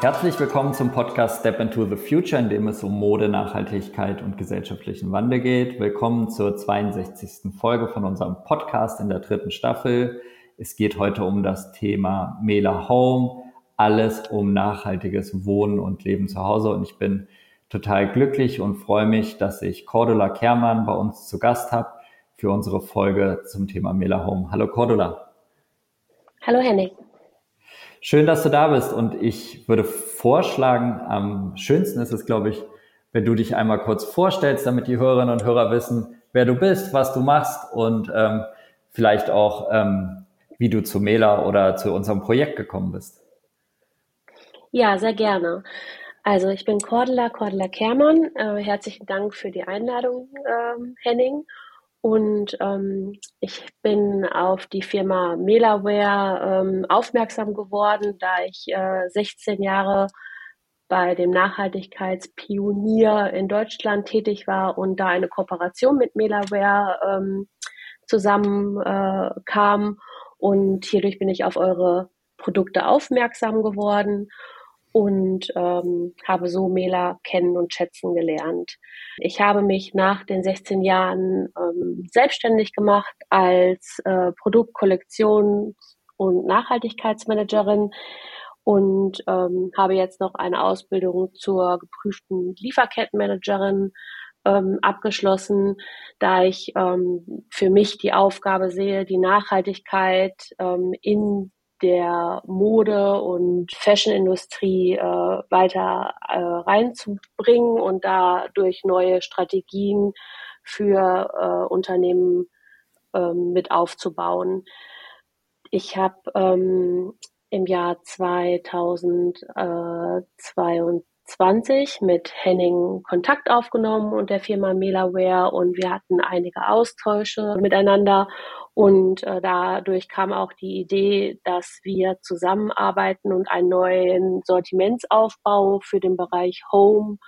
Herzlich willkommen zum Podcast Step into the Future, in dem es um Mode, Nachhaltigkeit und gesellschaftlichen Wandel geht. Willkommen zur 62. Folge von unserem Podcast in der dritten Staffel. Es geht heute um das Thema Mela Home, alles um nachhaltiges Wohnen und Leben zu Hause. Und ich bin total glücklich und freue mich, dass ich Cordula Kermann bei uns zu Gast habe für unsere Folge zum Thema Mela Home. Hallo Cordula. Hallo Henning. Schön, dass du da bist und ich würde vorschlagen, am schönsten ist es, glaube ich, wenn du dich einmal kurz vorstellst, damit die Hörerinnen und Hörer wissen, wer du bist, was du machst und ähm, vielleicht auch, ähm, wie du zu Mela oder zu unserem Projekt gekommen bist. Ja, sehr gerne. Also ich bin Cordula, Cordula Kermann. Äh, herzlichen Dank für die Einladung, ähm, Henning. Und ähm, ich bin auf die Firma Melaware ähm, aufmerksam geworden, da ich äh, 16 Jahre bei dem Nachhaltigkeitspionier in Deutschland tätig war und da eine Kooperation mit Melaware ähm, zusammen äh, kam. Und hierdurch bin ich auf eure Produkte aufmerksam geworden und ähm, habe so Mela kennen und schätzen gelernt. Ich habe mich nach den 16 Jahren ähm, selbstständig gemacht als äh, Produktkollektions- und Nachhaltigkeitsmanagerin und ähm, habe jetzt noch eine Ausbildung zur geprüften Lieferkettenmanagerin ähm, abgeschlossen, da ich ähm, für mich die Aufgabe sehe, die Nachhaltigkeit ähm, in der Mode- und Fashionindustrie äh, weiter äh, reinzubringen und dadurch neue Strategien für äh, Unternehmen ähm, mit aufzubauen. Ich habe ähm, im Jahr 2022 mit Henning Kontakt aufgenommen und der Firma Melaware und wir hatten einige Austausche miteinander und äh, dadurch kam auch die Idee, dass wir zusammenarbeiten und einen neuen Sortimentsaufbau für den Bereich Home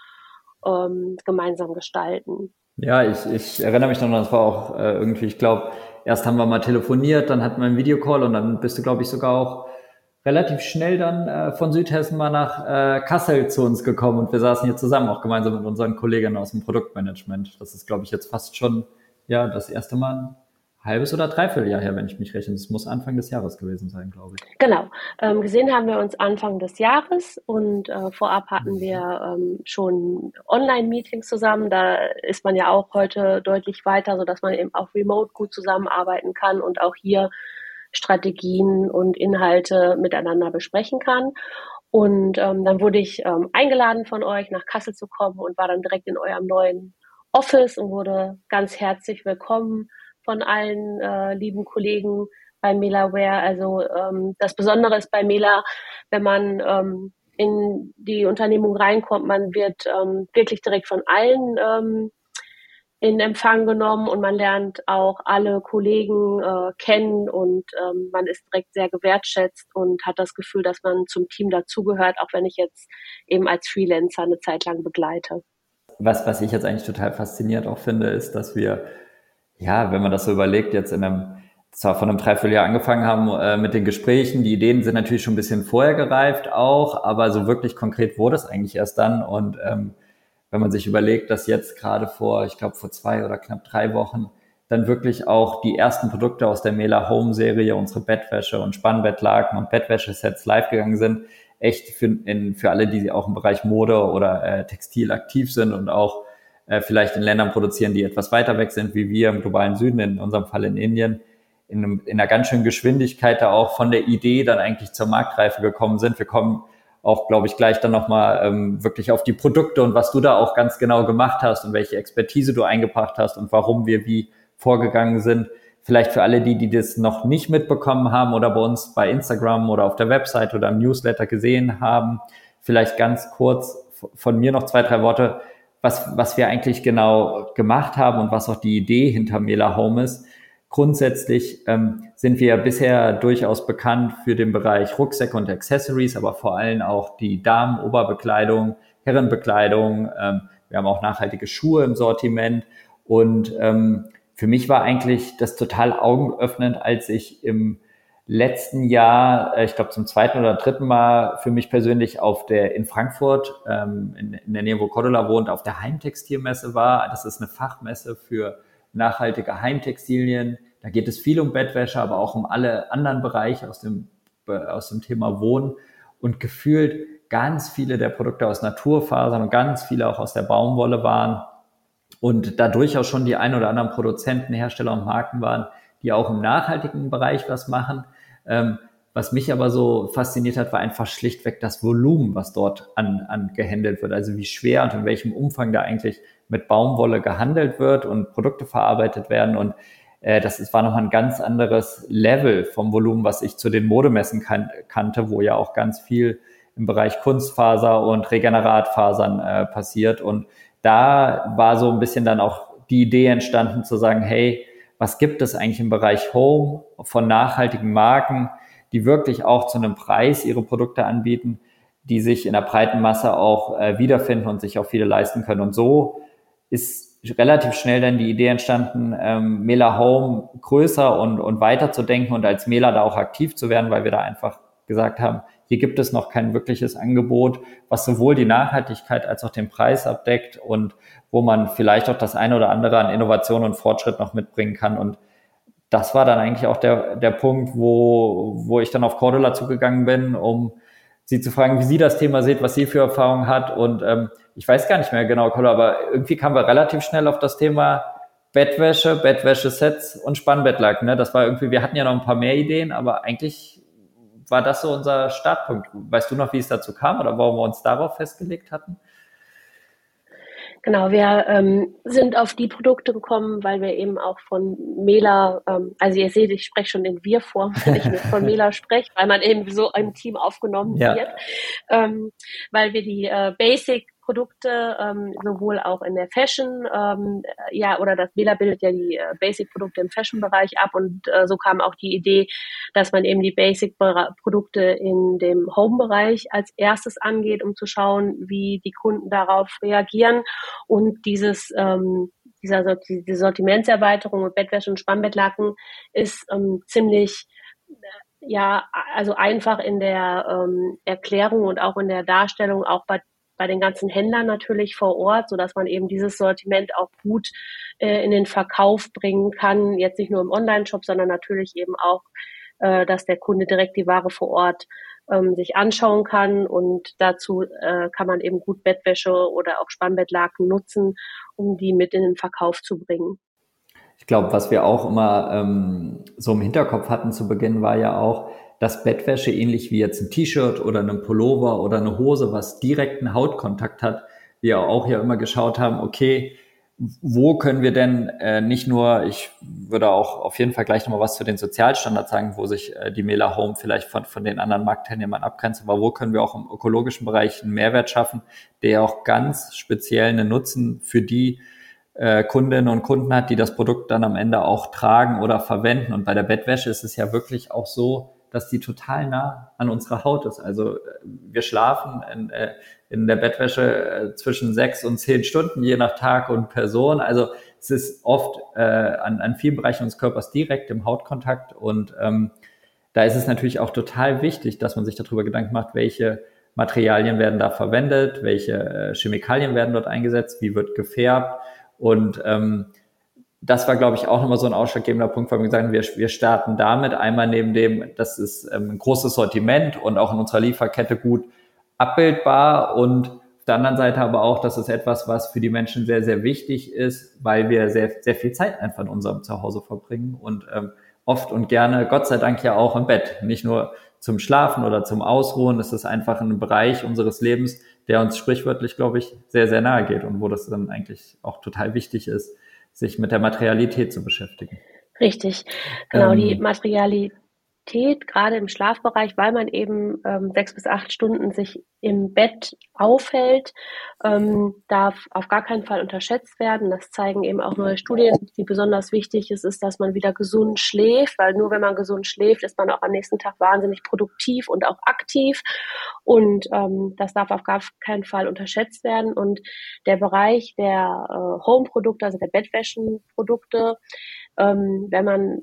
ähm, gemeinsam gestalten. Ja, ich, ich erinnere mich noch, das war auch äh, irgendwie, ich glaube, erst haben wir mal telefoniert, dann hatten wir einen Videocall und dann bist du, glaube ich, sogar auch relativ schnell dann äh, von Südhessen mal nach äh, Kassel zu uns gekommen und wir saßen hier zusammen, auch gemeinsam mit unseren Kolleginnen aus dem Produktmanagement. Das ist, glaube ich, jetzt fast schon ja das erste Mal halbes oder dreiviertel Jahr her, wenn ich mich rechne. Das muss Anfang des Jahres gewesen sein, glaube ich. Genau. Ähm, gesehen haben wir uns Anfang des Jahres und äh, vorab hatten mhm. wir ähm, schon Online-Meetings zusammen. Da ist man ja auch heute deutlich weiter, sodass man eben auch remote gut zusammenarbeiten kann und auch hier Strategien und Inhalte miteinander besprechen kann. Und ähm, dann wurde ich ähm, eingeladen von euch, nach Kassel zu kommen und war dann direkt in eurem neuen Office und wurde ganz herzlich willkommen von allen äh, lieben Kollegen bei Melaware. Also ähm, das Besondere ist bei Mela, wenn man ähm, in die Unternehmung reinkommt, man wird ähm, wirklich direkt von allen ähm, in Empfang genommen und man lernt auch alle Kollegen äh, kennen und ähm, man ist direkt sehr gewertschätzt und hat das Gefühl, dass man zum Team dazugehört, auch wenn ich jetzt eben als Freelancer eine Zeit lang begleite. Was, was ich jetzt eigentlich total fasziniert auch finde, ist, dass wir ja, wenn man das so überlegt, jetzt in einem, zwar von einem Dreivierteljahr angefangen haben äh, mit den Gesprächen, die Ideen sind natürlich schon ein bisschen vorher gereift auch, aber so wirklich konkret wurde es eigentlich erst dann. Und ähm, wenn man sich überlegt, dass jetzt gerade vor, ich glaube vor zwei oder knapp drei Wochen dann wirklich auch die ersten Produkte aus der Mela Home Serie, unsere Bettwäsche und Spannbettlaken und Bettwäschesets live gegangen sind, echt für, in, für alle, die auch im Bereich Mode oder äh, Textil aktiv sind und auch äh, vielleicht in Ländern produzieren, die etwas weiter weg sind, wie wir im globalen Süden, in unserem Fall in Indien, in, einem, in einer ganz schönen Geschwindigkeit da auch von der Idee dann eigentlich zur Marktreife gekommen sind. Wir kommen auch, glaube ich, gleich dann nochmal ähm, wirklich auf die Produkte und was du da auch ganz genau gemacht hast und welche Expertise du eingebracht hast und warum wir wie vorgegangen sind. Vielleicht für alle die, die das noch nicht mitbekommen haben oder bei uns bei Instagram oder auf der Website oder im Newsletter gesehen haben, vielleicht ganz kurz von mir noch zwei, drei Worte was, was wir eigentlich genau gemacht haben und was auch die Idee hinter Mela Home ist. Grundsätzlich ähm, sind wir bisher durchaus bekannt für den Bereich Rucksäcke und Accessories, aber vor allem auch die Damen-Oberbekleidung, Herrenbekleidung. Ähm, wir haben auch nachhaltige Schuhe im Sortiment. Und ähm, für mich war eigentlich das total augenöffnend, als ich im letzten Jahr, äh, ich glaube zum zweiten oder dritten Mal für mich persönlich auf der in Frankfurt, ähm, in, in der Nähe, wo Cordula wohnt, auf der Heimtextilmesse war. Das ist eine Fachmesse für nachhaltige Heimtextilien. Da geht es viel um Bettwäsche, aber auch um alle anderen Bereiche aus dem, aus dem Thema Wohnen. Und gefühlt ganz viele der Produkte aus Naturfasern und ganz viele auch aus der Baumwolle waren. Und da durchaus schon die ein oder anderen Produzenten, Hersteller und Marken waren, die auch im nachhaltigen Bereich was machen. Ähm, was mich aber so fasziniert hat, war einfach schlichtweg das Volumen, was dort an, an gehandelt wird. Also wie schwer und in welchem Umfang da eigentlich mit Baumwolle gehandelt wird und Produkte verarbeitet werden. Und äh, das ist, war nochmal ein ganz anderes Level vom Volumen, was ich zu den Modemessen kan kannte, wo ja auch ganz viel im Bereich Kunstfaser und Regeneratfasern äh, passiert. Und da war so ein bisschen dann auch die Idee entstanden zu sagen, hey, was gibt es eigentlich im Bereich Home von nachhaltigen Marken, die wirklich auch zu einem Preis ihre Produkte anbieten, die sich in der breiten Masse auch äh, wiederfinden und sich auch viele leisten können. Und so ist relativ schnell dann die Idee entstanden, ähm, Mela Home größer und, und weiter zu denken und als Mela da auch aktiv zu werden, weil wir da einfach gesagt haben, hier gibt es noch kein wirkliches Angebot, was sowohl die Nachhaltigkeit als auch den Preis abdeckt und wo man vielleicht auch das eine oder andere an Innovation und Fortschritt noch mitbringen kann. Und das war dann eigentlich auch der, der Punkt, wo, wo ich dann auf Cordula zugegangen bin, um sie zu fragen, wie sie das Thema sieht, was sie für Erfahrungen hat. Und ähm, ich weiß gar nicht mehr genau, Cordula, aber irgendwie kamen wir relativ schnell auf das Thema Bettwäsche, Bettwäsche-Sets und Spannbettlaken. Ne? Das war irgendwie, wir hatten ja noch ein paar mehr Ideen, aber eigentlich war das so unser Startpunkt. Weißt du noch, wie es dazu kam oder warum wir uns darauf festgelegt hatten? Genau, wir ähm, sind auf die Produkte gekommen, weil wir eben auch von Mela, ähm, also ihr seht, ich spreche schon in Wir-Form, wenn ich von Mela spreche, weil man eben so im Team aufgenommen ja. wird, ähm, weil wir die äh, Basic Produkte, ähm, sowohl auch in der Fashion, ähm, ja, oder das Bela bildet ja die äh, Basic-Produkte im Fashion-Bereich ab und äh, so kam auch die Idee, dass man eben die Basic-Produkte in dem Home-Bereich als erstes angeht, um zu schauen, wie die Kunden darauf reagieren und dieses ähm, dieser diese Sortimentserweiterung mit Bettwäsche und Spannbettlaken ist ähm, ziemlich ja, also einfach in der ähm, Erklärung und auch in der Darstellung, auch bei bei den ganzen Händlern natürlich vor Ort, so dass man eben dieses Sortiment auch gut äh, in den Verkauf bringen kann. Jetzt nicht nur im Online-Shop, sondern natürlich eben auch, äh, dass der Kunde direkt die Ware vor Ort ähm, sich anschauen kann und dazu äh, kann man eben gut Bettwäsche oder auch Spannbettlaken nutzen, um die mit in den Verkauf zu bringen. Ich glaube, was wir auch immer ähm, so im Hinterkopf hatten zu Beginn, war ja auch, dass Bettwäsche ähnlich wie jetzt ein T-Shirt oder ein Pullover oder eine Hose, was direkten Hautkontakt hat, wir auch ja immer geschaut haben, okay, wo können wir denn äh, nicht nur, ich würde auch auf jeden Fall gleich nochmal was zu den Sozialstandards sagen, wo sich äh, die Mela Home vielleicht von, von den anderen Marktteilnehmern abgrenzt, aber wo können wir auch im ökologischen Bereich einen Mehrwert schaffen, der auch ganz speziell einen Nutzen für die äh, Kundinnen und Kunden hat, die das Produkt dann am Ende auch tragen oder verwenden. Und bei der Bettwäsche ist es ja wirklich auch so, dass die total nah an unserer Haut ist. Also äh, wir schlafen in, äh, in der Bettwäsche äh, zwischen sechs und zehn Stunden, je nach Tag und Person. Also es ist oft äh, an, an vielen Bereichen unseres Körpers direkt im Hautkontakt und ähm, da ist es natürlich auch total wichtig, dass man sich darüber Gedanken macht, welche Materialien werden da verwendet, welche Chemikalien werden dort eingesetzt, wie wird gefärbt und ähm, das war, glaube ich, auch nochmal so ein ausschlaggebender Punkt, weil wir gesagt haben, wir, wir starten damit einmal neben dem, das ist ähm, ein großes Sortiment und auch in unserer Lieferkette gut abbildbar und auf der anderen Seite aber auch, dass es etwas, was für die Menschen sehr, sehr wichtig ist, weil wir sehr, sehr viel Zeit einfach in unserem Zuhause verbringen und ähm, oft und gerne, Gott sei Dank ja auch im Bett, nicht nur zum Schlafen oder zum Ausruhen. Es ist einfach ein Bereich unseres Lebens, der uns sprichwörtlich, glaube ich, sehr, sehr nahe geht und wo das dann eigentlich auch total wichtig ist, sich mit der Materialität zu beschäftigen. Richtig, genau, ähm, die Materialität Qualität, gerade im Schlafbereich, weil man eben ähm, sechs bis acht Stunden sich im Bett aufhält, ähm, darf auf gar keinen Fall unterschätzt werden. Das zeigen eben auch neue Studien, die besonders wichtig ist, ist, dass man wieder gesund schläft, weil nur wenn man gesund schläft, ist man auch am nächsten Tag wahnsinnig produktiv und auch aktiv. Und ähm, das darf auf gar keinen Fall unterschätzt werden. Und der Bereich der äh, Home-Produkte, also der Bettwäschenprodukte, ähm, wenn man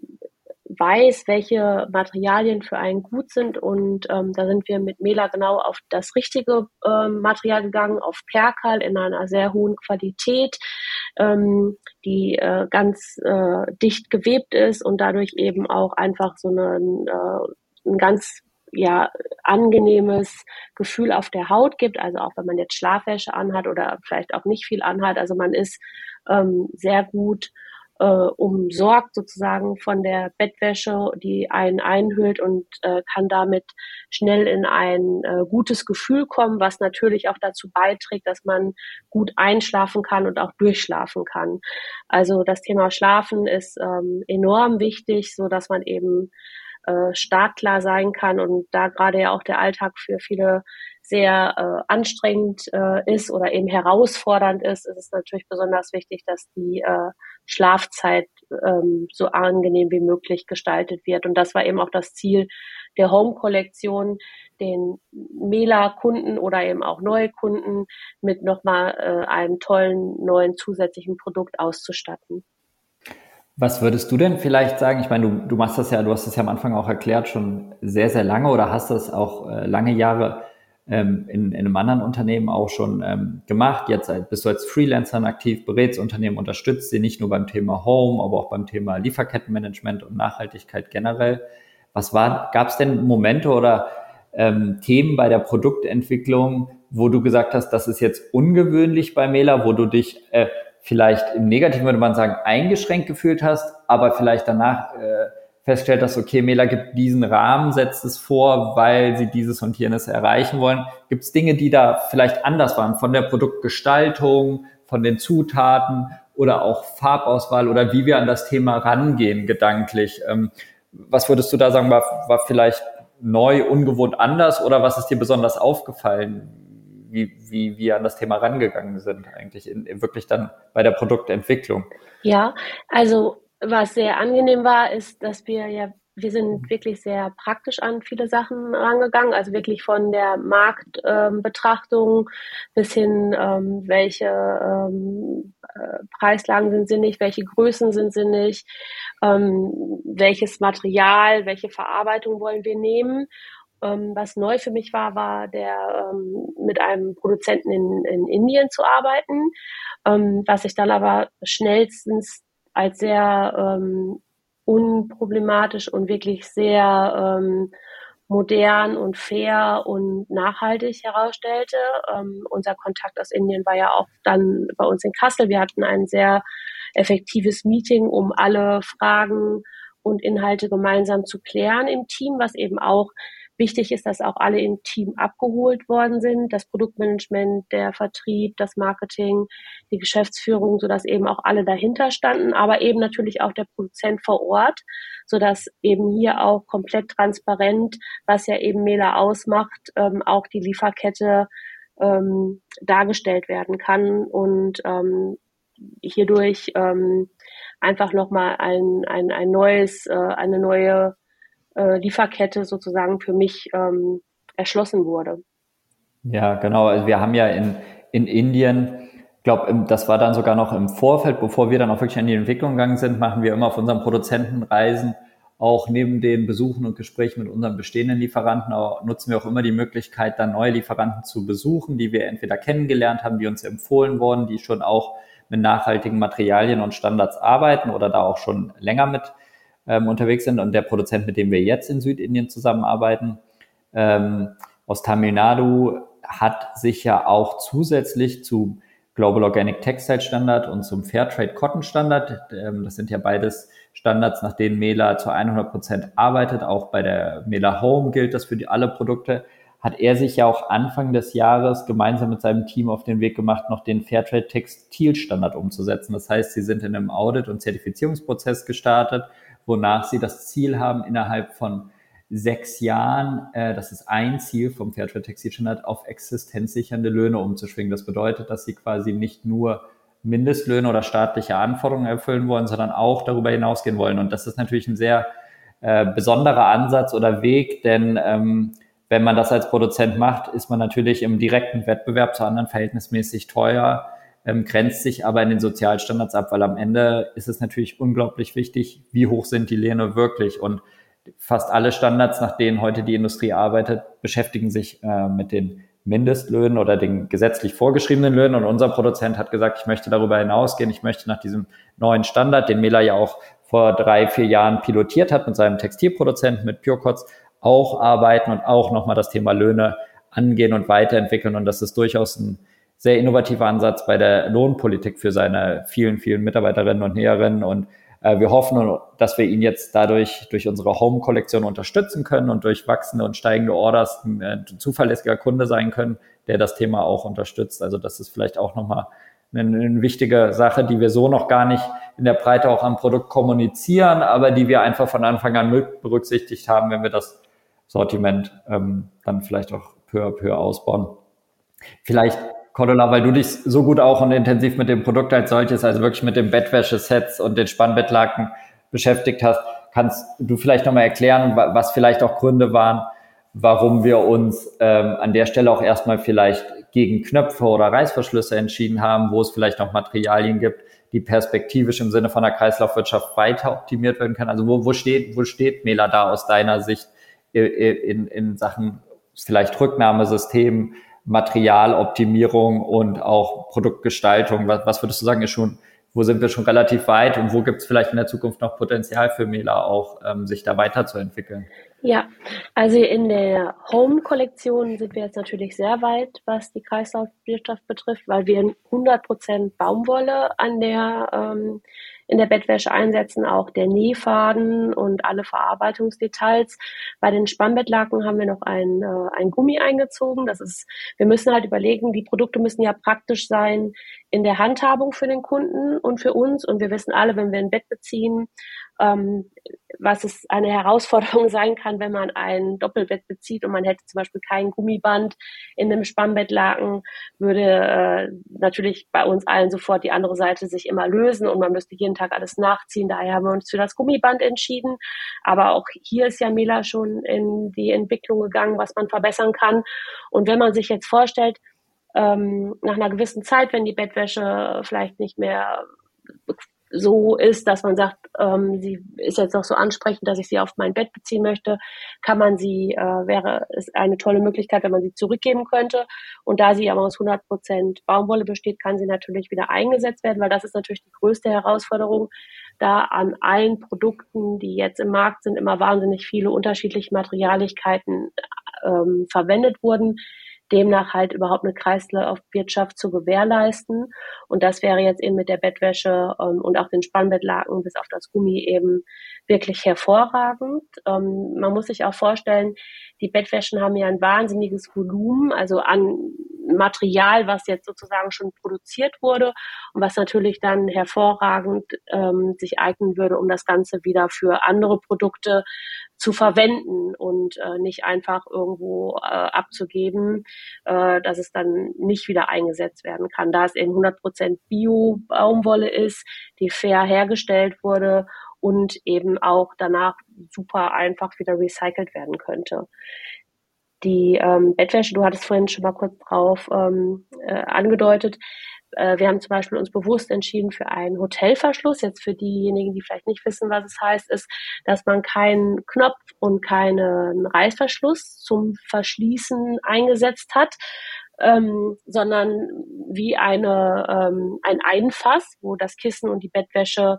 weiß, welche Materialien für einen gut sind. Und ähm, da sind wir mit Mela genau auf das richtige ähm, Material gegangen, auf Perkal in einer sehr hohen Qualität, ähm, die äh, ganz äh, dicht gewebt ist und dadurch eben auch einfach so einen, äh, ein ganz ja angenehmes Gefühl auf der Haut gibt, also auch wenn man jetzt Schlafwäsche anhat oder vielleicht auch nicht viel anhat, also man ist ähm, sehr gut äh, umsorgt sozusagen von der Bettwäsche, die einen einhüllt und äh, kann damit schnell in ein äh, gutes Gefühl kommen, was natürlich auch dazu beiträgt, dass man gut einschlafen kann und auch durchschlafen kann. Also das Thema Schlafen ist ähm, enorm wichtig, so dass man eben äh, startklar sein kann und da gerade ja auch der Alltag für viele sehr äh, anstrengend äh, ist oder eben herausfordernd ist, ist es natürlich besonders wichtig, dass die äh, Schlafzeit ähm, so angenehm wie möglich gestaltet wird. Und das war eben auch das Ziel der Home-Kollektion, den Mela-Kunden oder eben auch neue Kunden mit nochmal äh, einem tollen neuen zusätzlichen Produkt auszustatten. Was würdest du denn vielleicht sagen? Ich meine, du, du machst das ja, du hast es ja am Anfang auch erklärt, schon sehr, sehr lange oder hast das auch äh, lange Jahre ähm, in, in einem anderen Unternehmen auch schon ähm, gemacht. Jetzt bist du als Freelancer aktiv, berätst Unternehmen, unterstützt sie nicht nur beim Thema Home, aber auch beim Thema Lieferkettenmanagement und Nachhaltigkeit generell. Was war, gab es denn Momente oder ähm, Themen bei der Produktentwicklung, wo du gesagt hast, das ist jetzt ungewöhnlich bei Mela, wo du dich äh, vielleicht im Negativen würde man sagen eingeschränkt gefühlt hast, aber vielleicht danach äh, feststellt, dass okay, Mela gibt diesen Rahmen, setzt es vor, weil sie dieses und jenes erreichen wollen. Gibt es Dinge, die da vielleicht anders waren, von der Produktgestaltung, von den Zutaten oder auch Farbauswahl oder wie wir an das Thema rangehen gedanklich? Ähm, was würdest du da sagen, war, war vielleicht neu, ungewohnt anders oder was ist dir besonders aufgefallen, wie, wie wir an das Thema rangegangen sind eigentlich in, in wirklich dann bei der Produktentwicklung? Ja, also was sehr angenehm war, ist, dass wir ja, wir sind wirklich sehr praktisch an viele Sachen rangegangen, also wirklich von der Marktbetrachtung ähm, bis hin, ähm, welche ähm, äh, Preislagen sind sinnig, welche Größen sind sinnig, ähm, welches Material, welche Verarbeitung wollen wir nehmen. Ähm, was neu für mich war, war der ähm, mit einem Produzenten in, in Indien zu arbeiten, ähm, was ich dann aber schnellstens als sehr ähm, unproblematisch und wirklich sehr ähm, modern und fair und nachhaltig herausstellte. Ähm, unser Kontakt aus Indien war ja auch dann bei uns in Kassel. Wir hatten ein sehr effektives Meeting, um alle Fragen und Inhalte gemeinsam zu klären im Team, was eben auch Wichtig ist, dass auch alle im Team abgeholt worden sind, das Produktmanagement, der Vertrieb, das Marketing, die Geschäftsführung, sodass eben auch alle dahinter standen, aber eben natürlich auch der Produzent vor Ort, sodass eben hier auch komplett transparent, was ja eben Mela ausmacht, ähm, auch die Lieferkette ähm, dargestellt werden kann und ähm, hierdurch ähm, einfach nochmal ein, ein, ein neues, äh, eine neue äh, Lieferkette sozusagen für mich ähm, erschlossen wurde. Ja, genau. Also wir haben ja in, in Indien, glaube, das war dann sogar noch im Vorfeld, bevor wir dann auch wirklich in die Entwicklung gegangen sind, machen wir immer auf unseren Produzentenreisen auch neben den Besuchen und Gesprächen mit unseren bestehenden Lieferanten nutzen wir auch immer die Möglichkeit, dann neue Lieferanten zu besuchen, die wir entweder kennengelernt haben, die uns empfohlen wurden, die schon auch mit nachhaltigen Materialien und Standards arbeiten oder da auch schon länger mit ähm, unterwegs sind und der Produzent, mit dem wir jetzt in Südindien zusammenarbeiten, ähm, aus Tamil Nadu, hat sich ja auch zusätzlich zu Global Organic Textile Standard und zum Fairtrade Cotton Standard, ähm, das sind ja beides Standards, nach denen Mela zu 100 Prozent arbeitet, auch bei der Mela Home gilt das für die, alle Produkte, hat er sich ja auch Anfang des Jahres gemeinsam mit seinem Team auf den Weg gemacht, noch den Fairtrade Textilstandard umzusetzen. Das heißt, sie sind in einem Audit- und Zertifizierungsprozess gestartet wonach sie das Ziel haben, innerhalb von sechs Jahren, äh, das ist ein Ziel vom Fairtrade Textilstandard, auf existenzsichernde Löhne umzuschwingen. Das bedeutet, dass sie quasi nicht nur Mindestlöhne oder staatliche Anforderungen erfüllen wollen, sondern auch darüber hinausgehen wollen. Und das ist natürlich ein sehr äh, besonderer Ansatz oder Weg, denn ähm, wenn man das als Produzent macht, ist man natürlich im direkten Wettbewerb zu anderen verhältnismäßig teuer ähm, grenzt sich aber in den Sozialstandards ab, weil am Ende ist es natürlich unglaublich wichtig, wie hoch sind die Löhne wirklich und fast alle Standards, nach denen heute die Industrie arbeitet, beschäftigen sich äh, mit den Mindestlöhnen oder den gesetzlich vorgeschriebenen Löhnen. Und unser Produzent hat gesagt, ich möchte darüber hinausgehen, ich möchte nach diesem neuen Standard, den Mela ja auch vor drei, vier Jahren pilotiert hat mit seinem Textilproduzenten, mit PureCots, auch arbeiten und auch nochmal das Thema Löhne angehen und weiterentwickeln. Und das ist durchaus ein sehr innovativer Ansatz bei der Lohnpolitik für seine vielen, vielen Mitarbeiterinnen und Näherinnen. Und äh, wir hoffen, dass wir ihn jetzt dadurch durch unsere Home-Kollektion unterstützen können und durch wachsende und steigende Orders ein äh, zuverlässiger Kunde sein können, der das Thema auch unterstützt. Also das ist vielleicht auch nochmal eine, eine wichtige Sache, die wir so noch gar nicht in der Breite auch am Produkt kommunizieren, aber die wir einfach von Anfang an mit berücksichtigt haben, wenn wir das Sortiment ähm, dann vielleicht auch peu à peu ausbauen. Vielleicht Cordula, weil du dich so gut auch und intensiv mit dem Produkt als solches, also wirklich mit den Bettwäschesets und den Spannbettlaken beschäftigt hast, kannst du vielleicht nochmal erklären, was vielleicht auch Gründe waren, warum wir uns ähm, an der Stelle auch erstmal vielleicht gegen Knöpfe oder Reißverschlüsse entschieden haben, wo es vielleicht noch Materialien gibt, die perspektivisch im Sinne von der Kreislaufwirtschaft weiter optimiert werden können. Also wo, wo steht, wo steht Mela da aus deiner Sicht in, in, in Sachen vielleicht Rücknahmesystem, Materialoptimierung und auch Produktgestaltung? Was, was würdest du sagen, ist schon, wo sind wir schon relativ weit und wo gibt es vielleicht in der Zukunft noch Potenzial für Mela auch, ähm, sich da weiterzuentwickeln? Ja, also in der Home-Kollektion sind wir jetzt natürlich sehr weit, was die Kreislaufwirtschaft betrifft, weil wir 100% Baumwolle an der ähm, in der Bettwäsche einsetzen, auch der Nähfaden und alle Verarbeitungsdetails. Bei den Spannbettlaken haben wir noch ein, äh, ein Gummi eingezogen. Das ist, wir müssen halt überlegen, die Produkte müssen ja praktisch sein in der Handhabung für den Kunden und für uns. Und wir wissen alle, wenn wir ein Bett beziehen, ähm, was es eine Herausforderung sein kann, wenn man ein Doppelbett bezieht und man hätte zum Beispiel kein Gummiband in einem Spannbettlaken, würde äh, natürlich bei uns allen sofort die andere Seite sich immer lösen und man müsste jeden Tag alles nachziehen. Daher haben wir uns für das Gummiband entschieden. Aber auch hier ist ja Mela schon in die Entwicklung gegangen, was man verbessern kann. Und wenn man sich jetzt vorstellt, ähm, nach einer gewissen Zeit, wenn die Bettwäsche vielleicht nicht mehr so ist, dass man sagt, ähm, sie ist jetzt noch so ansprechend, dass ich sie auf mein Bett beziehen möchte, kann man sie, äh, wäre es eine tolle Möglichkeit, wenn man sie zurückgeben könnte. Und da sie aber aus 100 Prozent Baumwolle besteht, kann sie natürlich wieder eingesetzt werden, weil das ist natürlich die größte Herausforderung, da an allen Produkten, die jetzt im Markt sind, immer wahnsinnig viele unterschiedliche Materialigkeiten ähm, verwendet wurden demnach halt überhaupt eine Kreislaufwirtschaft zu gewährleisten. Und das wäre jetzt eben mit der Bettwäsche ähm, und auch den Spannbettlaken bis auf das Gummi eben wirklich hervorragend. Ähm, man muss sich auch vorstellen, die Bettwäschen haben ja ein wahnsinniges Volumen, also an Material, was jetzt sozusagen schon produziert wurde und was natürlich dann hervorragend ähm, sich eignen würde, um das Ganze wieder für andere Produkte zu verwenden und äh, nicht einfach irgendwo äh, abzugeben, äh, dass es dann nicht wieder eingesetzt werden kann. Da es eben 100% Bio-Baumwolle ist, die fair hergestellt wurde und eben auch danach super einfach wieder recycelt werden könnte. Die ähm, Bettwäsche, du hattest vorhin schon mal kurz drauf ähm, äh, angedeutet, äh, wir haben zum Beispiel uns bewusst entschieden für einen Hotelverschluss. Jetzt für diejenigen, die vielleicht nicht wissen, was es heißt, ist, dass man keinen Knopf und keinen Reißverschluss zum Verschließen eingesetzt hat, ähm, sondern wie eine, ähm, ein Einfass, wo das Kissen und die Bettwäsche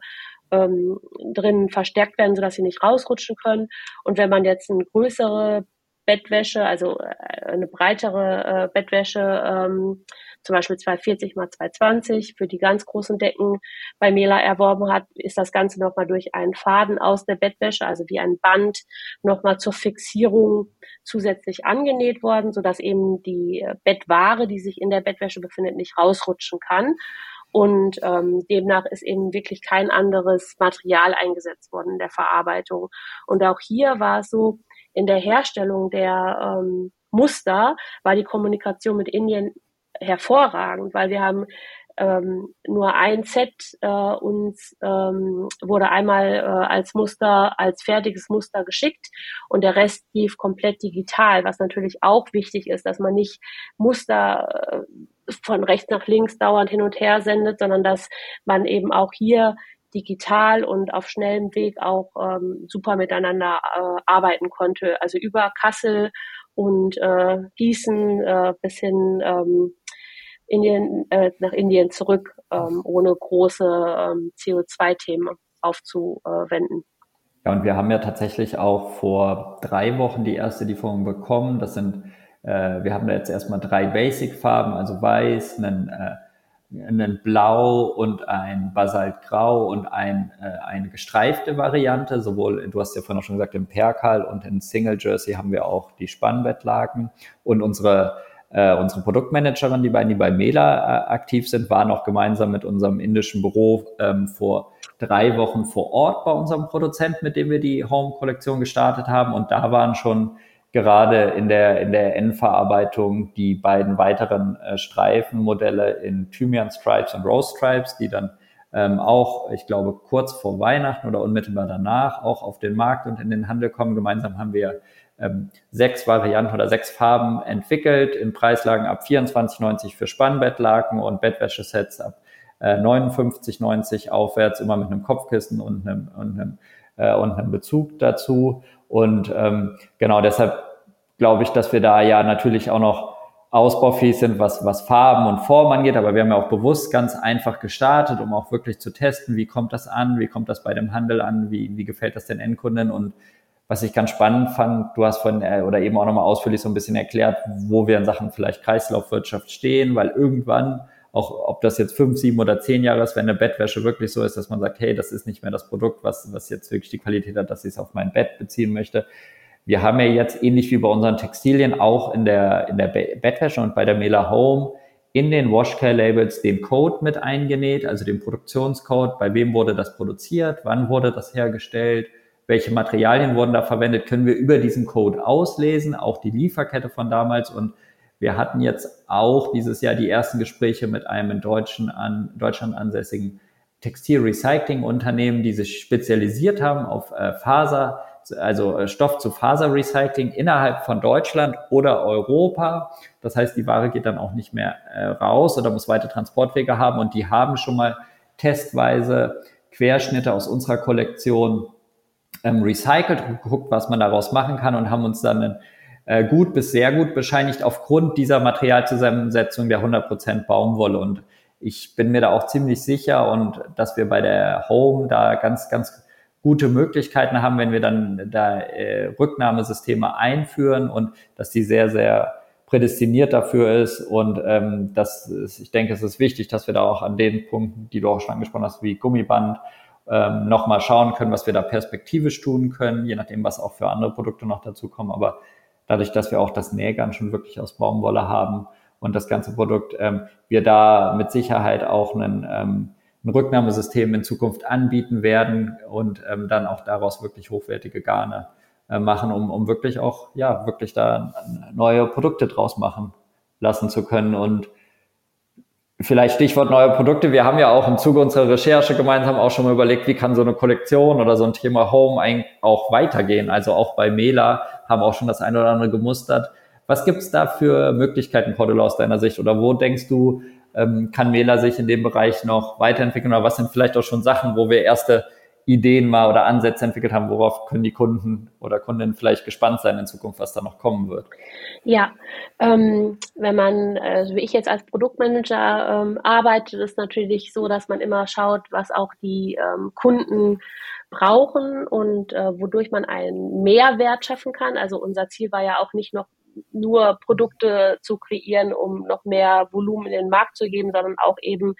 ähm, drin verstärkt werden, sodass sie nicht rausrutschen können. Und wenn man jetzt eine größere Bettwäsche, also äh, eine breitere äh, Bettwäsche ähm, zum Beispiel 240 mal 220 für die ganz großen Decken bei Mela erworben hat, ist das Ganze nochmal durch einen Faden aus der Bettwäsche, also wie ein Band, nochmal zur Fixierung zusätzlich angenäht worden, sodass eben die Bettware, die sich in der Bettwäsche befindet, nicht rausrutschen kann. Und ähm, demnach ist eben wirklich kein anderes Material eingesetzt worden in der Verarbeitung. Und auch hier war es so, in der Herstellung der ähm, Muster war die Kommunikation mit Indien hervorragend, weil wir haben ähm, nur ein Set äh, uns ähm, wurde einmal äh, als Muster, als fertiges Muster geschickt und der Rest lief komplett digital, was natürlich auch wichtig ist, dass man nicht Muster äh, von rechts nach links dauernd hin und her sendet, sondern dass man eben auch hier digital und auf schnellem Weg auch ähm, super miteinander äh, arbeiten konnte. Also über Kassel und äh, Gießen äh, bis hin ähm, Indien, äh, nach Indien zurück, ähm, ohne große ähm, CO2-Themen aufzuwenden. Ja, und wir haben ja tatsächlich auch vor drei Wochen die erste Lieferung bekommen. Das sind, äh, wir haben da jetzt erstmal drei Basic-Farben, also weiß, einen, äh, einen Blau und ein Basaltgrau und ein, äh, eine gestreifte Variante. Sowohl, du hast ja vorhin auch schon gesagt, im Perkal und in Single Jersey haben wir auch die Spannbettlaken und unsere äh, unsere Produktmanagerin, die beiden, die bei Mela äh, aktiv sind, waren auch gemeinsam mit unserem indischen Büro ähm, vor drei Wochen vor Ort bei unserem Produzent, mit dem wir die Home-Kollektion gestartet haben. Und da waren schon gerade in der, in der Endverarbeitung die beiden weiteren äh, Streifenmodelle in Thymian Stripes und Rose Stripes, die dann ähm, auch, ich glaube, kurz vor Weihnachten oder unmittelbar danach auch auf den Markt und in den Handel kommen. Gemeinsam haben wir ähm, sechs Varianten oder sechs Farben entwickelt, in Preislagen ab 24,90 für Spannbettlaken und Bettwäschesets ab äh, 59,90 aufwärts, immer mit einem Kopfkissen und einem, und einem, äh, und einem Bezug dazu. Und ähm, genau deshalb glaube ich, dass wir da ja natürlich auch noch ausbaufähig sind, was, was Farben und Formen angeht, aber wir haben ja auch bewusst ganz einfach gestartet, um auch wirklich zu testen, wie kommt das an, wie kommt das bei dem Handel an, wie, wie gefällt das den Endkunden. Und was ich ganz spannend fand, du hast von äh, oder eben auch nochmal ausführlich so ein bisschen erklärt, wo wir in Sachen vielleicht Kreislaufwirtschaft stehen, weil irgendwann, auch ob das jetzt fünf, sieben oder zehn Jahre ist, wenn eine Bettwäsche wirklich so ist, dass man sagt, hey, das ist nicht mehr das Produkt, was, was jetzt wirklich die Qualität hat, dass ich es auf mein Bett beziehen möchte. Wir haben ja jetzt ähnlich wie bei unseren Textilien auch in der, in der Bettwäsche und bei der Mela Home in den Washcare Labels den Code mit eingenäht, also den Produktionscode, bei wem wurde das produziert, wann wurde das hergestellt, welche Materialien wurden da verwendet, können wir über diesen Code auslesen, auch die Lieferkette von damals. Und wir hatten jetzt auch dieses Jahr die ersten Gespräche mit einem in Deutschen an, Deutschland ansässigen Textilrecycling-Unternehmen, die sich spezialisiert haben auf äh, Faser, also äh, Stoff zu Faserrecycling innerhalb von Deutschland oder Europa. Das heißt, die Ware geht dann auch nicht mehr äh, raus oder muss weite Transportwege haben und die haben schon mal testweise Querschnitte aus unserer Kollektion ähm, recycelt geguckt, was man daraus machen kann und haben uns dann äh, gut bis sehr gut bescheinigt aufgrund dieser Materialzusammensetzung der 100% Baumwolle. Und ich bin mir da auch ziemlich sicher und dass wir bei der Home da ganz, ganz gute Möglichkeiten haben, wenn wir dann da äh, Rücknahmesysteme einführen und dass die sehr, sehr prädestiniert dafür ist. Und ähm, das ist, ich denke, es ist wichtig, dass wir da auch an den Punkten, die du auch schon angesprochen hast, wie Gummiband ähm, nochmal schauen können, was wir da perspektivisch tun können, je nachdem, was auch für andere Produkte noch dazu kommen. Aber dadurch, dass wir auch das Nähgarn schon wirklich aus Baumwolle haben und das ganze Produkt, ähm, wir da mit Sicherheit auch einen, ähm, ein Rücknahmesystem in Zukunft anbieten werden und ähm, dann auch daraus wirklich hochwertige Garne äh, machen, um, um wirklich auch, ja, wirklich da neue Produkte draus machen lassen zu können. Und Vielleicht Stichwort neue Produkte. Wir haben ja auch im Zuge unserer Recherche gemeinsam auch schon mal überlegt, wie kann so eine Kollektion oder so ein Thema Home eigentlich auch weitergehen. Also auch bei Mela haben auch schon das eine oder andere gemustert. Was gibt es da für Möglichkeiten, Cordula, aus deiner Sicht? Oder wo denkst du, ähm, kann Mela sich in dem Bereich noch weiterentwickeln? Oder was sind vielleicht auch schon Sachen, wo wir erste Ideen mal oder Ansätze entwickelt haben, worauf können die Kunden oder Kundinnen vielleicht gespannt sein in Zukunft, was da noch kommen wird? Ja, ähm, wenn man, also wie ich jetzt als Produktmanager ähm, arbeite, ist natürlich so, dass man immer schaut, was auch die ähm, Kunden brauchen und äh, wodurch man einen Mehrwert schaffen kann. Also unser Ziel war ja auch nicht noch nur Produkte zu kreieren, um noch mehr Volumen in den Markt zu geben, sondern auch eben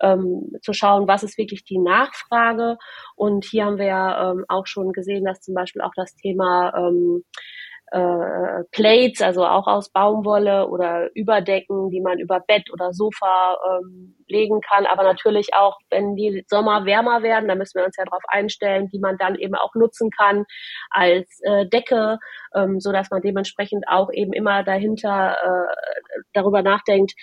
ähm, zu schauen, was ist wirklich die Nachfrage. Und hier haben wir ja ähm, auch schon gesehen, dass zum Beispiel auch das Thema ähm, äh, Plates, also auch aus Baumwolle oder Überdecken, die man über Bett oder Sofa ähm, legen kann. Aber natürlich auch, wenn die Sommer wärmer werden, da müssen wir uns ja darauf einstellen, die man dann eben auch nutzen kann als äh, Decke, ähm, so dass man dementsprechend auch eben immer dahinter äh, darüber nachdenkt,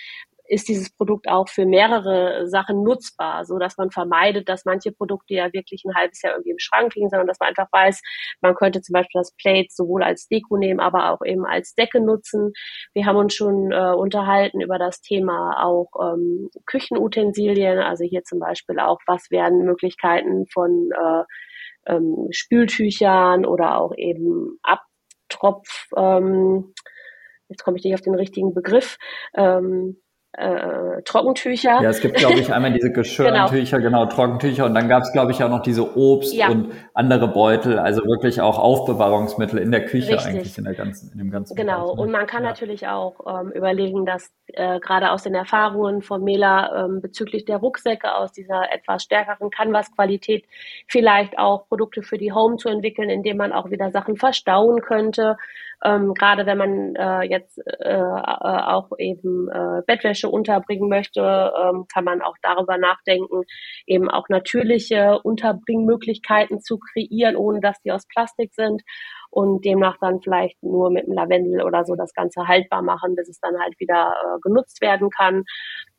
ist dieses Produkt auch für mehrere Sachen nutzbar, so dass man vermeidet, dass manche Produkte ja wirklich ein halbes Jahr irgendwie im Schrank liegen, sondern dass man einfach weiß, man könnte zum Beispiel das Plate sowohl als Deko nehmen, aber auch eben als Decke nutzen. Wir haben uns schon äh, unterhalten über das Thema auch ähm, Küchenutensilien, also hier zum Beispiel auch, was wären Möglichkeiten von äh, ähm, Spültüchern oder auch eben Abtropf, ähm, jetzt komme ich nicht auf den richtigen Begriff, ähm, äh, Trockentücher. Ja, es gibt, glaube ich, einmal diese Geschirrtücher, genau. genau, Trockentücher und dann gab es, glaube ich, auch noch diese Obst ja. und andere Beutel, also wirklich auch Aufbewahrungsmittel in der Küche Richtig. eigentlich in der ganzen, in dem ganzen. Genau. Bereich, ne? Und man kann ja. natürlich auch ähm, überlegen, dass äh, gerade aus den Erfahrungen von Mela ähm, bezüglich der Rucksäcke aus dieser etwas stärkeren Canvas-Qualität vielleicht auch Produkte für die Home zu entwickeln, indem man auch wieder Sachen verstauen könnte. Ähm, gerade wenn man äh, jetzt äh, äh, auch eben äh, Bettwäsche unterbringen möchte, ähm, kann man auch darüber nachdenken, eben auch natürliche Unterbringmöglichkeiten zu kreieren, ohne dass die aus Plastik sind und demnach dann vielleicht nur mit einem Lavendel oder so das Ganze haltbar machen, bis es dann halt wieder äh, genutzt werden kann.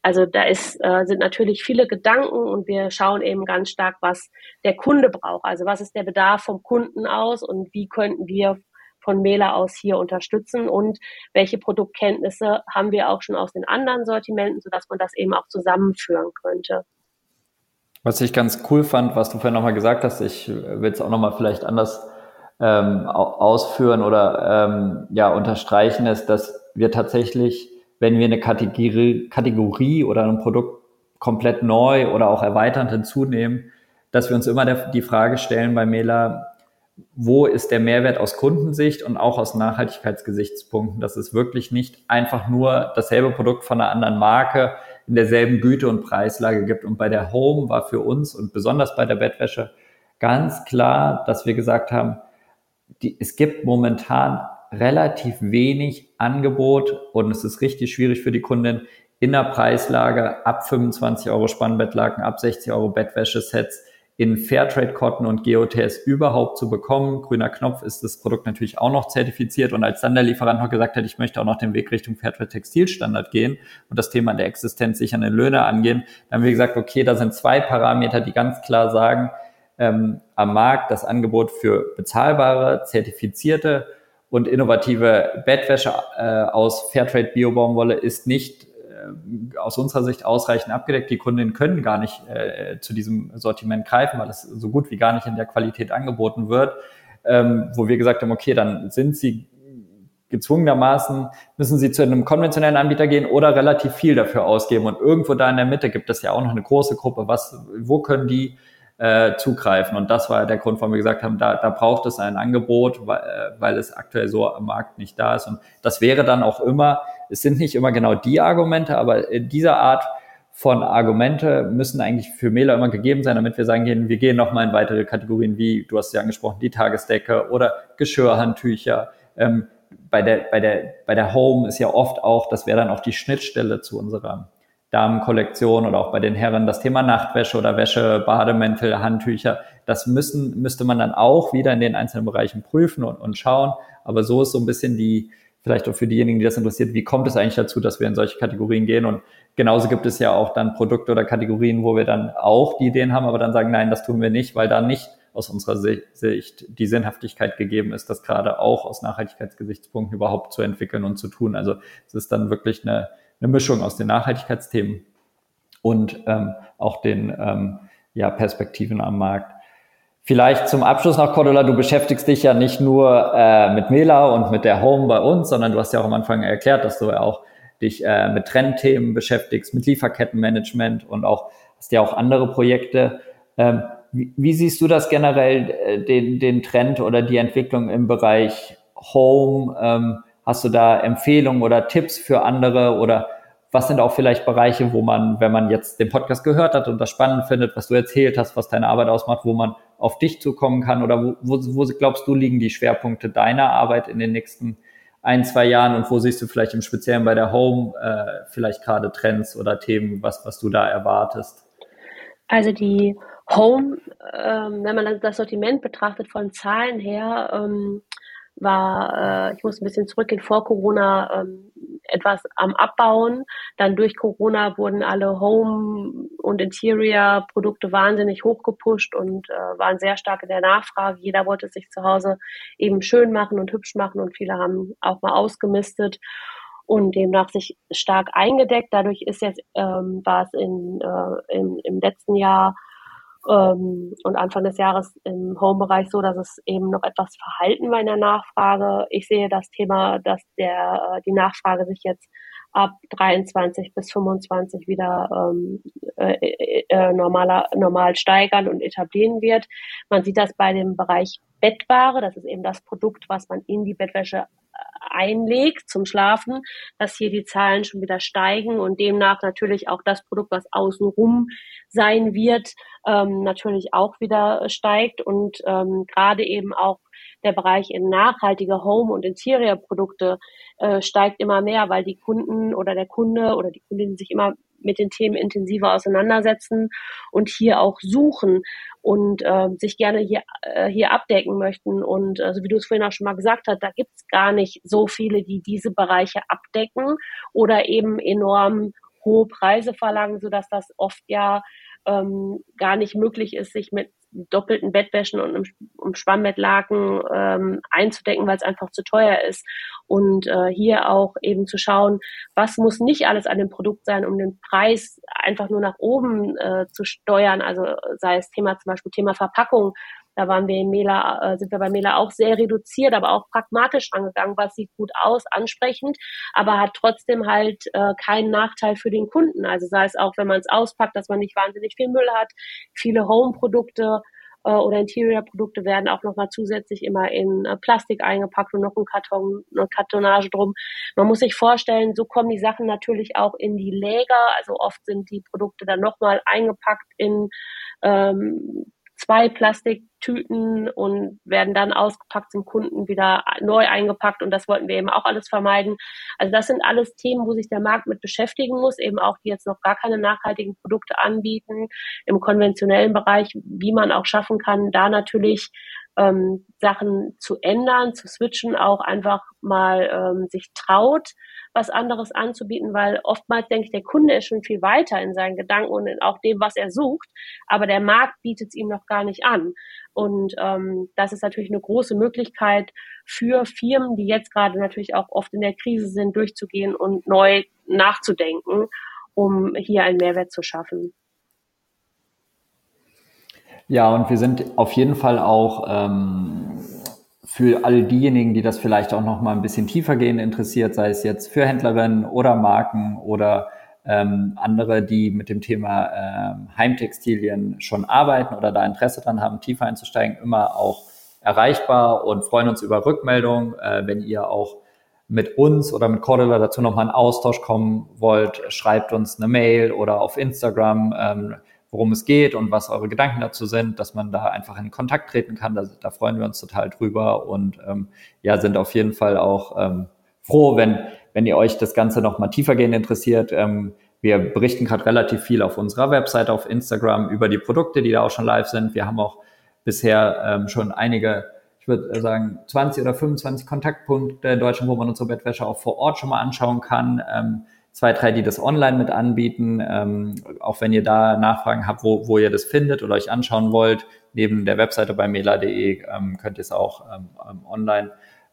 Also da ist, äh, sind natürlich viele Gedanken und wir schauen eben ganz stark, was der Kunde braucht. Also was ist der Bedarf vom Kunden aus und wie könnten wir von Mela aus hier unterstützen und welche Produktkenntnisse haben wir auch schon aus den anderen Sortimenten, sodass man das eben auch zusammenführen könnte. Was ich ganz cool fand, was du vorhin nochmal gesagt hast, ich will es auch nochmal vielleicht anders ähm, ausführen oder ähm, ja, unterstreichen, ist, dass wir tatsächlich, wenn wir eine Kategorie, Kategorie oder ein Produkt komplett neu oder auch erweiternd hinzunehmen, dass wir uns immer der, die Frage stellen bei Mela, wo ist der Mehrwert aus Kundensicht und auch aus Nachhaltigkeitsgesichtspunkten, dass es wirklich nicht einfach nur dasselbe Produkt von einer anderen Marke in derselben Güte und Preislage gibt. Und bei der Home war für uns und besonders bei der Bettwäsche ganz klar, dass wir gesagt haben, die, es gibt momentan relativ wenig Angebot und es ist richtig schwierig für die Kundin in der Preislage ab 25 Euro Spannbettlaken, ab 60 Euro Bettwäschesets in Fairtrade Cotton und GOTS überhaupt zu bekommen. Grüner Knopf ist das Produkt natürlich auch noch zertifiziert und als dann der Lieferant noch gesagt hat, ich möchte auch noch den Weg Richtung Fairtrade Textilstandard gehen und das Thema der Existenz sichernde Löhne angehen, dann haben wir gesagt, okay, da sind zwei Parameter, die ganz klar sagen, ähm, am Markt das Angebot für bezahlbare, zertifizierte und innovative Bettwäsche äh, aus Fairtrade Biobaumwolle ist nicht aus unserer Sicht ausreichend abgedeckt. Die Kundinnen können gar nicht äh, zu diesem Sortiment greifen, weil es so gut wie gar nicht in der Qualität angeboten wird. Ähm, wo wir gesagt haben, okay, dann sind sie gezwungenermaßen, müssen sie zu einem konventionellen Anbieter gehen oder relativ viel dafür ausgeben. Und irgendwo da in der Mitte gibt es ja auch noch eine große Gruppe. Was, wo können die äh, zugreifen? Und das war der Grund, warum wir gesagt haben, da, da braucht es ein Angebot, weil, äh, weil es aktuell so am Markt nicht da ist. Und das wäre dann auch immer es sind nicht immer genau die Argumente, aber in dieser Art von Argumente müssen eigentlich für Mailer immer gegeben sein, damit wir sagen gehen, wir gehen nochmal in weitere Kategorien, wie du hast ja angesprochen, die Tagesdecke oder Geschirrhandtücher. Ähm, bei der, bei der, bei der Home ist ja oft auch, das wäre dann auch die Schnittstelle zu unserer Damenkollektion oder auch bei den Herren das Thema Nachtwäsche oder Wäsche, Bademäntel, Handtücher. Das müssen, müsste man dann auch wieder in den einzelnen Bereichen prüfen und, und schauen. Aber so ist so ein bisschen die, vielleicht auch für diejenigen, die das interessiert, wie kommt es eigentlich dazu, dass wir in solche Kategorien gehen? Und genauso gibt es ja auch dann Produkte oder Kategorien, wo wir dann auch die Ideen haben, aber dann sagen, nein, das tun wir nicht, weil da nicht aus unserer Sicht die Sinnhaftigkeit gegeben ist, das gerade auch aus Nachhaltigkeitsgesichtspunkten überhaupt zu entwickeln und zu tun. Also es ist dann wirklich eine, eine Mischung aus den Nachhaltigkeitsthemen und ähm, auch den ähm, ja, Perspektiven am Markt. Vielleicht zum Abschluss noch, Cordula, du beschäftigst dich ja nicht nur äh, mit Mela und mit der Home bei uns, sondern du hast ja auch am Anfang erklärt, dass du ja auch dich äh, mit Trendthemen beschäftigst, mit Lieferkettenmanagement und auch hast ja auch andere Projekte. Ähm, wie, wie, siehst du das generell, äh, den, den Trend oder die Entwicklung im Bereich Home? Ähm, hast du da Empfehlungen oder Tipps für andere oder was sind auch vielleicht Bereiche, wo man, wenn man jetzt den Podcast gehört hat und das spannend findet, was du erzählt hast, was deine Arbeit ausmacht, wo man auf dich zukommen kann? Oder wo, wo, wo glaubst du, liegen die Schwerpunkte deiner Arbeit in den nächsten ein, zwei Jahren und wo siehst du vielleicht im Speziellen bei der Home äh, vielleicht gerade Trends oder Themen, was, was du da erwartest? Also die Home, ähm, wenn man das Sortiment betrachtet von Zahlen her, ähm, war, äh, ich muss ein bisschen zurückgehen, vor Corona ähm, etwas am Abbauen. Dann durch Corona wurden alle Home- und Interior-Produkte wahnsinnig hochgepusht und äh, waren sehr stark in der Nachfrage. Jeder wollte sich zu Hause eben schön machen und hübsch machen und viele haben auch mal ausgemistet und demnach sich stark eingedeckt. Dadurch ist jetzt, ähm, war es in, äh, im, im letzten Jahr ähm, und Anfang des Jahres im Home-Bereich so, dass es eben noch etwas verhalten war in der Nachfrage. Ich sehe das Thema, dass der, äh, die Nachfrage sich jetzt ab 23 bis 25 wieder ähm, äh, äh, äh, normaler, normal steigern und etablieren wird. Man sieht das bei dem Bereich Bettware, das ist eben das Produkt, was man in die Bettwäsche einlegt zum Schlafen, dass hier die Zahlen schon wieder steigen und demnach natürlich auch das Produkt, was außenrum sein wird, ähm, natürlich auch wieder steigt und ähm, gerade eben auch der Bereich in nachhaltige Home- und Interior-Produkte äh, steigt immer mehr, weil die Kunden oder der Kunde oder die Kundin sich immer mit den Themen intensiver auseinandersetzen und hier auch suchen und äh, sich gerne hier, äh, hier abdecken möchten. Und also wie du es vorhin auch schon mal gesagt hast, da gibt es gar nicht so viele, die diese Bereiche abdecken oder eben enorm hohe Preise verlangen, sodass das oft ja ähm, gar nicht möglich ist, sich mit doppelten Bettwäschen und einem, Schwammbettlaken ähm, einzudecken, weil es einfach zu teuer ist. Und äh, hier auch eben zu schauen, was muss nicht alles an dem Produkt sein, um den Preis einfach nur nach oben äh, zu steuern. Also sei es Thema zum Beispiel Thema Verpackung. Da waren wir in Mela, äh, sind wir bei Mela auch sehr reduziert, aber auch pragmatisch angegangen, was sieht gut aus, ansprechend, aber hat trotzdem halt äh, keinen Nachteil für den Kunden. Also sei es auch, wenn man es auspackt, dass man nicht wahnsinnig viel Müll hat, viele Home-Produkte äh, oder Interior-Produkte werden auch nochmal zusätzlich immer in äh, Plastik eingepackt und noch ein Karton, eine Kartonage drum. Man muss sich vorstellen, so kommen die Sachen natürlich auch in die Läger. Also oft sind die Produkte dann nochmal eingepackt in ähm, zwei Plastiktüten und werden dann ausgepackt zum Kunden wieder neu eingepackt und das wollten wir eben auch alles vermeiden. Also das sind alles Themen, wo sich der Markt mit beschäftigen muss, eben auch die jetzt noch gar keine nachhaltigen Produkte anbieten im konventionellen Bereich, wie man auch schaffen kann, da natürlich ähm, Sachen zu ändern, zu switchen, auch einfach mal ähm, sich traut, was anderes anzubieten, weil oftmals denke ich, der Kunde ist schon viel weiter in seinen Gedanken und in auch dem, was er sucht, aber der Markt bietet es ihm noch gar nicht an. Und ähm, das ist natürlich eine große Möglichkeit für Firmen, die jetzt gerade natürlich auch oft in der Krise sind, durchzugehen und neu nachzudenken, um hier einen Mehrwert zu schaffen. Ja, und wir sind auf jeden Fall auch ähm, für all diejenigen, die das vielleicht auch noch mal ein bisschen tiefer gehen interessiert, sei es jetzt für Händlerinnen oder Marken oder ähm, andere, die mit dem Thema ähm, Heimtextilien schon arbeiten oder da Interesse dran haben, tiefer einzusteigen, immer auch erreichbar und freuen uns über Rückmeldungen, äh, wenn ihr auch mit uns oder mit Cordula dazu nochmal einen Austausch kommen wollt, schreibt uns eine Mail oder auf Instagram. Ähm, worum es geht und was eure Gedanken dazu sind, dass man da einfach in Kontakt treten kann. Da, da freuen wir uns total drüber und ähm, ja, sind auf jeden Fall auch ähm, froh, wenn, wenn ihr euch das Ganze noch mal tiefergehend interessiert. Ähm, wir berichten gerade relativ viel auf unserer Webseite, auf Instagram über die Produkte, die da auch schon live sind. Wir haben auch bisher ähm, schon einige, ich würde sagen, 20 oder 25 Kontaktpunkte in Deutschland, wo man unsere Bettwäsche auch vor Ort schon mal anschauen kann. Ähm, zwei, drei, die das online mit anbieten. Ähm, auch wenn ihr da Nachfragen habt, wo, wo ihr das findet oder euch anschauen wollt, neben der Webseite bei mela.de ähm, könnt ihr es auch ähm, ähm, online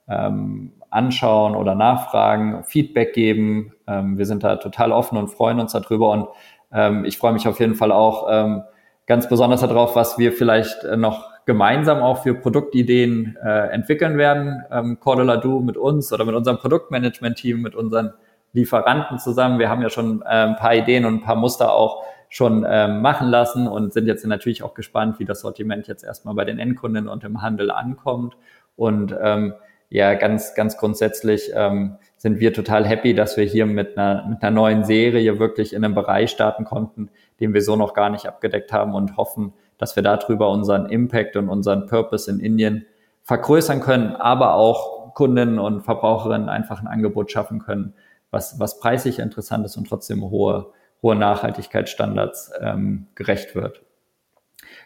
ähm, anschauen oder nachfragen, Feedback geben. Ähm, wir sind da total offen und freuen uns darüber und ähm, ich freue mich auf jeden Fall auch ähm, ganz besonders darauf, was wir vielleicht äh, noch gemeinsam auch für Produktideen äh, entwickeln werden. Ähm, Cordula Du mit uns oder mit unserem Produktmanagement-Team, mit unseren Lieferanten zusammen. Wir haben ja schon äh, ein paar Ideen und ein paar Muster auch schon ähm, machen lassen und sind jetzt natürlich auch gespannt, wie das Sortiment jetzt erstmal bei den Endkunden und im Handel ankommt. Und ähm, ja, ganz, ganz grundsätzlich ähm, sind wir total happy, dass wir hier mit einer, mit einer neuen Serie wirklich in einem Bereich starten konnten, den wir so noch gar nicht abgedeckt haben und hoffen, dass wir darüber unseren Impact und unseren Purpose in Indien vergrößern können, aber auch Kunden und Verbraucherinnen einfach ein Angebot schaffen können, was, was preislich interessant ist und trotzdem hohe, hohe Nachhaltigkeitsstandards ähm, gerecht wird.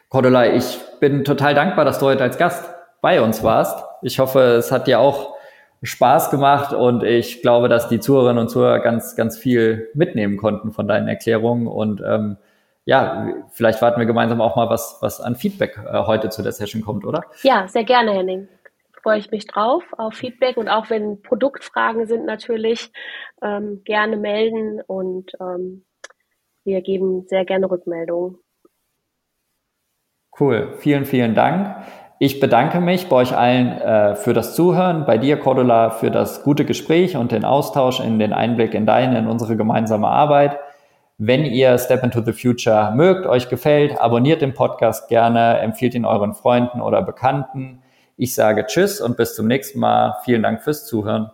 Cordula, ich bin total dankbar, dass du heute als Gast bei uns warst. Ich hoffe, es hat dir auch Spaß gemacht und ich glaube, dass die Zuhörerinnen und Zuhörer ganz, ganz viel mitnehmen konnten von deinen Erklärungen und ähm, ja, vielleicht warten wir gemeinsam auch mal, was, was an Feedback äh, heute zu der Session kommt, oder? Ja, sehr gerne, Henning. Freue ich mich drauf auf Feedback und auch wenn Produktfragen sind natürlich ähm, gerne melden und ähm, wir geben sehr gerne Rückmeldungen. Cool, vielen, vielen Dank. Ich bedanke mich bei euch allen äh, für das Zuhören, bei dir, Cordula, für das gute Gespräch und den Austausch in den Einblick in deine, in unsere gemeinsame Arbeit. Wenn ihr Step into the Future mögt, euch gefällt, abonniert den Podcast gerne, empfiehlt ihn euren Freunden oder Bekannten. Ich sage Tschüss und bis zum nächsten Mal. Vielen Dank fürs Zuhören.